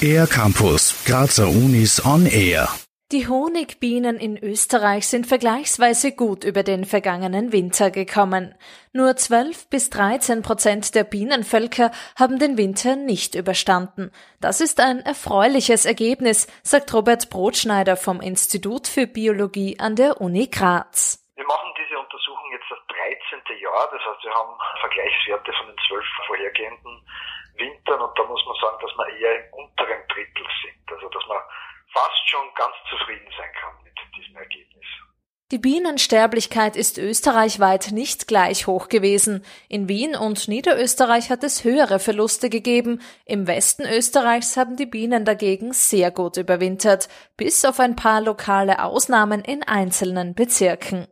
Air Campus, Grazer Unis on Air. Die Honigbienen in Österreich sind vergleichsweise gut über den vergangenen Winter gekommen. Nur 12 bis 13 Prozent der Bienenvölker haben den Winter nicht überstanden. Das ist ein erfreuliches Ergebnis, sagt Robert Brotschneider vom Institut für Biologie an der Uni Graz. Wir machen diese Untersuchung jetzt das 13. Das heißt, wir haben Vergleichswerte von den zwölf vorhergehenden Wintern und da muss man sagen, dass wir eher im unteren Drittel sind. Also dass man fast schon ganz zufrieden sein kann mit diesem Ergebnis. Die Bienensterblichkeit ist österreichweit nicht gleich hoch gewesen. In Wien und Niederösterreich hat es höhere Verluste gegeben. Im Westen Österreichs haben die Bienen dagegen sehr gut überwintert, bis auf ein paar lokale Ausnahmen in einzelnen Bezirken.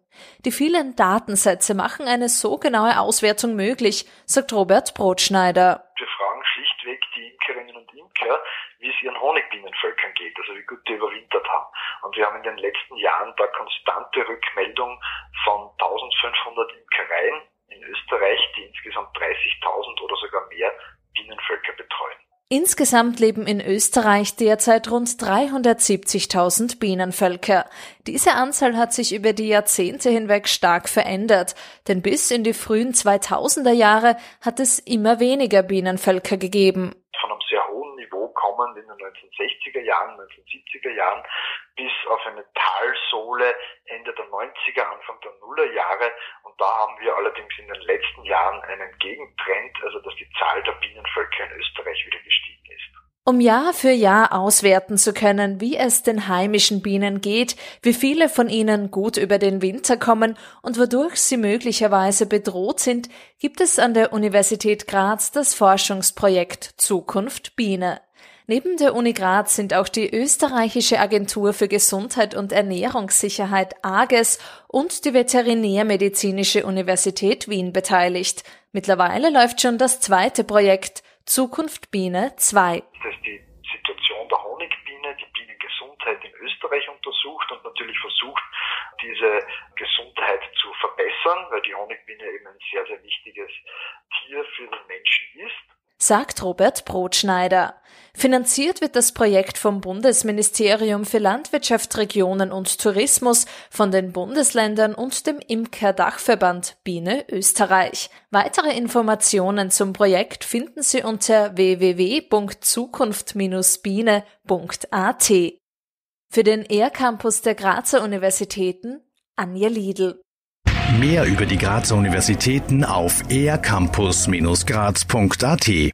Die vielen Datensätze machen eine so genaue Auswertung möglich, sagt Robert Brotschneider. Wir fragen schlichtweg die Imkerinnen und Imker, wie es ihren Honigbienenvölkern geht, also wie gut die überwintert haben. Und wir haben in den letzten Jahren da konstante Rückmeldung von 1500 Imkereien in Österreich, die insgesamt 30.000 oder sogar mehr. Insgesamt leben in Österreich derzeit rund 370.000 Bienenvölker. Diese Anzahl hat sich über die Jahrzehnte hinweg stark verändert, denn bis in die frühen 2000er Jahre hat es immer weniger Bienenvölker gegeben 1960er Jahren, 1970er Jahren bis auf eine Talsohle Ende der 90er, Anfang der Nullerjahre. Und da haben wir allerdings in den letzten Jahren einen Gegentrend, also dass die Zahl der Bienenvölker in Österreich wieder gestiegen ist. Um Jahr für Jahr auswerten zu können, wie es den heimischen Bienen geht, wie viele von ihnen gut über den Winter kommen und wodurch sie möglicherweise bedroht sind, gibt es an der Universität Graz das Forschungsprojekt Zukunft Biene. Neben der Uni Graz sind auch die österreichische Agentur für Gesundheit und Ernährungssicherheit AGES und die Veterinärmedizinische Universität Wien beteiligt. Mittlerweile läuft schon das zweite Projekt Zukunft Biene 2. Das ist die Situation der Honigbiene, die Bienengesundheit in Österreich untersucht und natürlich versucht, diese Gesundheit zu verbessern, weil die Honigbiene eben ein sehr, sehr wichtiges Tier für den Menschen ist sagt Robert Brotschneider. Finanziert wird das Projekt vom Bundesministerium für Landwirtschaft, Regionen und Tourismus, von den Bundesländern und dem Imker-Dachverband Biene Österreich. Weitere Informationen zum Projekt finden Sie unter www.zukunft-biene.at. Für den ER-Campus der Grazer Universitäten Anja Liedl. Mehr über die Grazer Universitäten auf ercampus-graz.at